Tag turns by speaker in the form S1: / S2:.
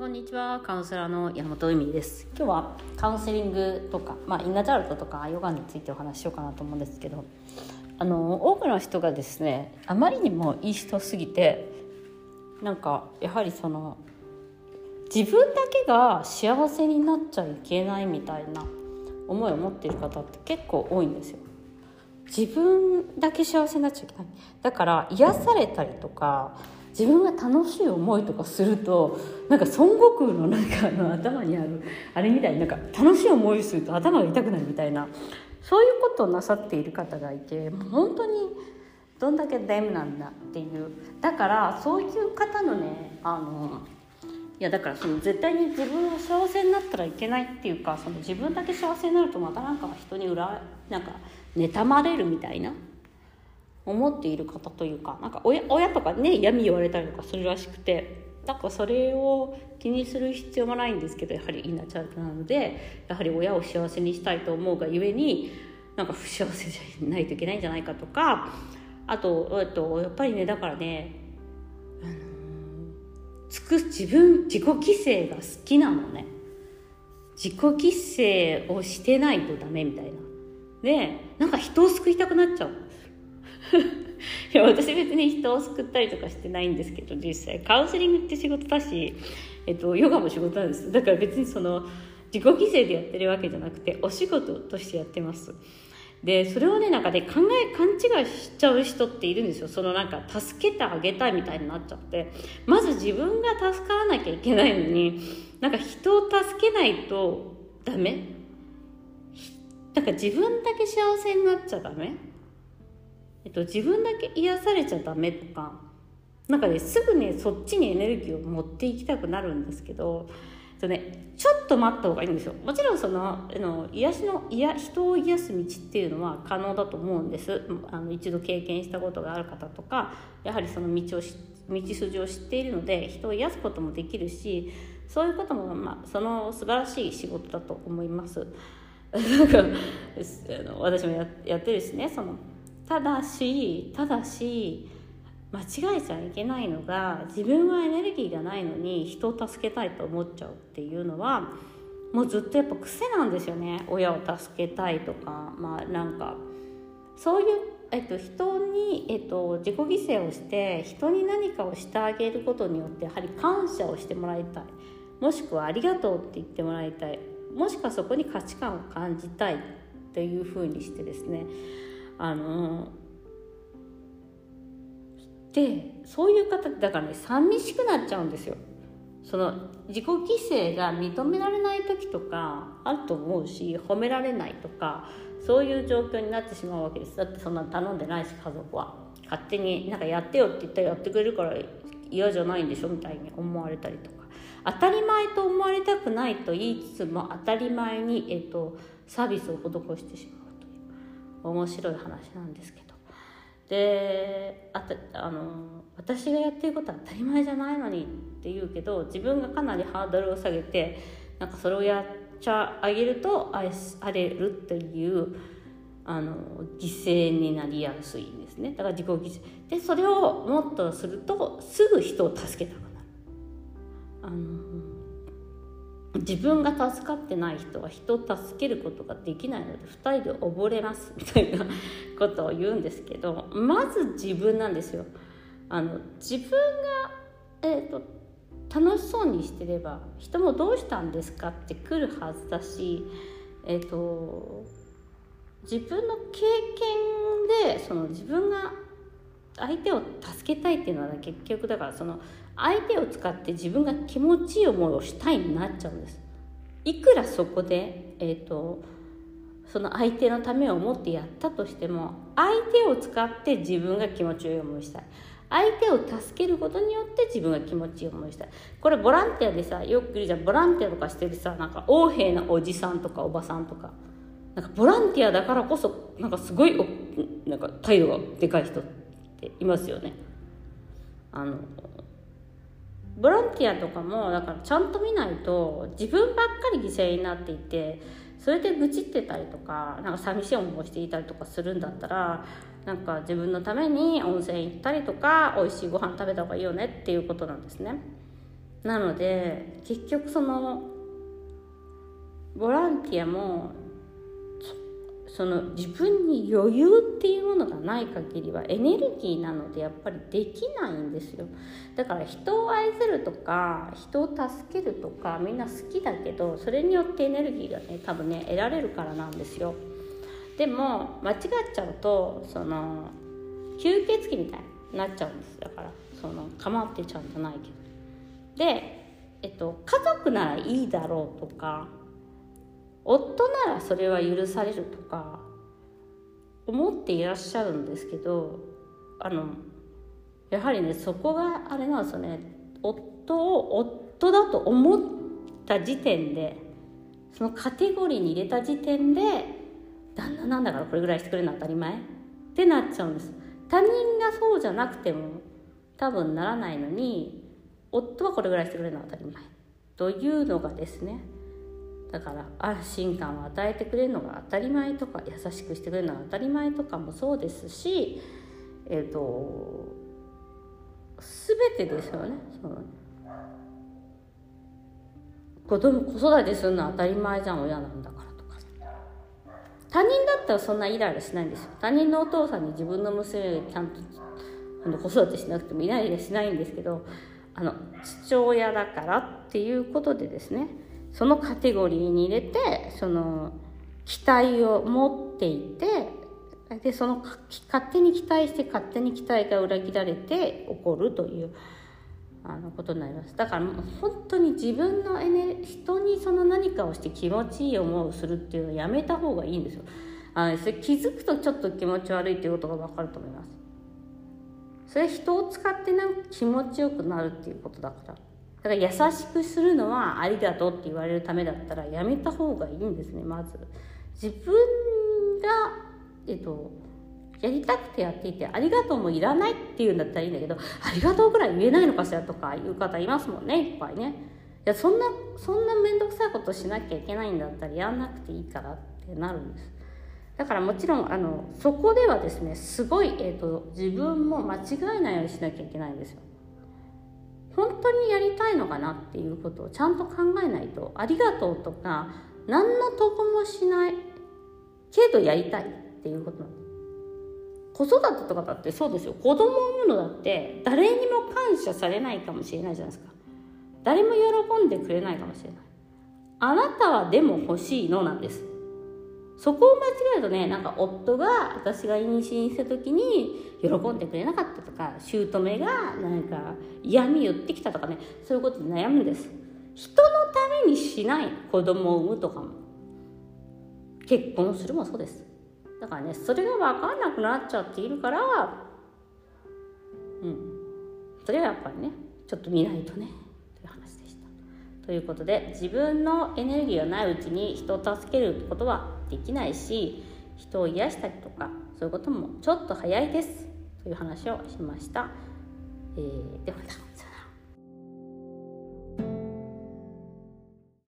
S1: こんにちはカウンセラーの山本由美です今日はカウンセリングとか、まあ、インナーチャルトとかヨガについてお話ししようかなと思うんですけどあの多くの人がですねあまりにもいい人すぎてなんかやはりその自分だけが幸せになっちゃいけないみたいな思いを持っている方って結構多いんですよ。自分だけ幸せになっちゃいけないだから癒されたりとか自分が楽しい思いとかするとなんか孫悟空のなんかの頭にあるあれみたいになんか楽しい思いすると頭が痛くなるみたいなそういうことをなさっている方がいてもう本当にどんだけダメなんだっていう。だからそういう方のねあのいやだからその絶対に自分が幸せになったらいけないっていうかその自分だけ幸せになるとまたなんか人に裏なんか妬まれるみたいな。思っている方というかなんか親親とかね嫌味言われたりとかするらしくてなんかそれを気にする必要もないんですけどやはりインナーチャイルドなのでやはり親を幸せにしたいと思うがゆえになんか不幸せじゃないといけないんじゃないかとかあとえっとやっぱりねだからねあのつく自分自己犠牲が好きなのね。自己犠牲をしてないとダメみたいな。でなんか人を救いたくなっちゃう。いや私別に人を救ったりとかしてないんですけど実際。カウンセリングって仕事だし、えっと、ヨガも仕事なんです。だから別にその自己犠牲でやってるわけじゃなくてお仕事としてやってます。でそれをねなんかね考え勘違いしちゃう人っているんですよ。そのなんか助けてあげたいみたいになっちゃって。まず自分が助からなきゃいけないのになんか人を助けないとダメ？なんか自分だけ幸せになっちゃダメ？えっと、自分だけ癒されちゃダメとかなんかねすぐねそっちにエネルギーを持っていきたくなるんですけどとね、ちょっと待った方がいいんですよもちろんそのあの癒しの癒人を癒す道っていうのは可能だと思うんですあの一度経験したことがある方とかやはりその道を道筋を知っているので人を癒すこともできるしそういうことも、まあ、その素晴らしい仕事だと思います。なんか私もややってるしねそのただしただし間違えちゃいけないのが自分はエネルギーがないのに人を助けたいと思っちゃうっていうのはもうずっとやっぱ癖なんですよね。親を助けたいとかまあなんか。そういう、えっと、人に、えっと、自己犠牲をして人に何かをしてあげることによってやはり感謝をしてもらいたい。もしくはありがとうって言ってもらいたい。もしくはそこに価値観を感じたいっていうふうにしてですね。あのでそういう方だからね寂しくなっちゃうんですよ。その自己犠牲が認められない時とかあると思うし褒められないとかそういう状況になってしまうわけです。だってそんな頼んでないし家族は。勝手になんかやってよって言ったらやってくれるから嫌じゃないんでしょみたいに思われたりとか。当たり前と思われたくないと言いつつも当たり前に、えっと、サービスを施してしまう。面白い話なんですけど。であたあの私がやってることは当たり前じゃないのにって言うけど自分がかなりハードルを下げてなんかそれをやっちゃあげると愛されるっていうあの犠牲になりやすいんですね。だから自己犠牲。でそれをもっとするとすぐ人を助けたくなる。あの自分が助かってない人は人を助けることができないので2人で溺れますみたいなことを言うんですけどまず自分なんですよ。あの自分が、えーと、楽しそうにしてれば人もどうしたんですかって来るはずだし、えーと自分の経験でその自分が相手を助けたいっていうのは結局だからその相手を使って自分が気持ちいい思いをしたいになっちゃうんです。いくらそこで、えーと、その相手のためを思ってやったとしても相手を使って自分が気持ちよい思いしたい。相手を助けることによって自分が気持ちいい思いしたい。これボランティアでさよくいるじゃんボランティアとかしてるさなんか横柄なおじさんとかおばさんとか。なんかボランティアだからこそなんかすごいなんか態度がでかい人っていますよね。あのボランティアとかもだからちゃんと見ないと自分ばっかり犠牲になっていてそれで愚痴ってたりとかなんか寂しい思いをしていたりとかするんだったらなんか自分のために温泉行ったりとか美味しいご飯食べた方がいいよねっていうことなんですね。なので結局そのボランティアもその自分に余裕っていうものがない限りはエネルギーなのでやっぱりできないんですよ。だから人を愛せるとか人を助けるとかみんな好きだけどそれによってエネルギーがね多分ね得られるからなんですよ。でも間違っちゃうとその吸血鬼みたいになっちゃうんですだからその構ってちゃうんじゃないけど。でえっと家族ならいいだろうとか夫ならそれは許されるとか思っていらっしゃるんですけどあのやはりねそこがあれなんですよね。夫を夫だと思った時点でそのカテゴリーに入れた時点で旦那なんだからこれぐらいしてくれるのは当たり前ってなっちゃうんです。他人がそうじゃなくても多分ならないのに夫はこれぐらいしてくれるのは当たり前というのがですねだから安心感を与えてくれるのが当たり前とか優しくしてくれるのが当たり前とかもそうですしえっ、ー、と全てですよね。その子供子育てするのは当たり前じゃん親なんだからとか。他人だったらそんなイライラしないんですよ。他人のお父さんに自分の娘ちゃんと子育てしなくてもイライラしないんですけどあの父親だからっていうことでですねそのカテゴリーに入れてその期待を持っていてでその勝手に期待して勝手に期待が裏切られて起こるというあのことになります。だから本当に自分のエネ人にその何かをして気持ちいい思いをするっていうのをやめた方がいいんですよ。あそれ気づくとちょっと気持ち悪いっていうことが分かると思います。それ人を使ってなんか気持ちよくなるっていうことだから。だから優しくするのはありがとうって言われるためだったらやめた方がいいんですねまず。自分がえっとやりたくてやっていてありがとうもいらないっていうんだったらいいんだけどありがとうぐらい言えないのかしらとかいう方いますもんねいっぱいね。いやそんなそんな面倒くさいことしなきゃいけないんだったらやんなくていいからってなるんです。だからもちろんあのそこではですねすごい、えーと自分も間違えないようにしなきゃいけないんですよ。当にやりたいのかなっていうことをちゃんと考えないとありがとうとか何の得もしないけどやりたいっていうこと子育てとかだってそうですよ。子供を産むのだって誰にも感謝されないかもしれないじゃないですか。誰も喜んでくれないかもしれない。あなたはでも欲しいのなんです。そこを間違えるとねなんか夫が私が妊娠した時に喜んでくれなかったとか姑がなんか嫌味言ってきたとかねそういうことで悩むんです。人のためにしない子供を産むとかも結婚するもそうです。だからねそれが分かんなくなっちゃっているからうん。それはやっぱりねちょっと見ないとね。ということで自分のエネルギーがないうちに人を助けることはできないし人を癒したりとかそういうこともちょっと早いですという話をしました。えー、では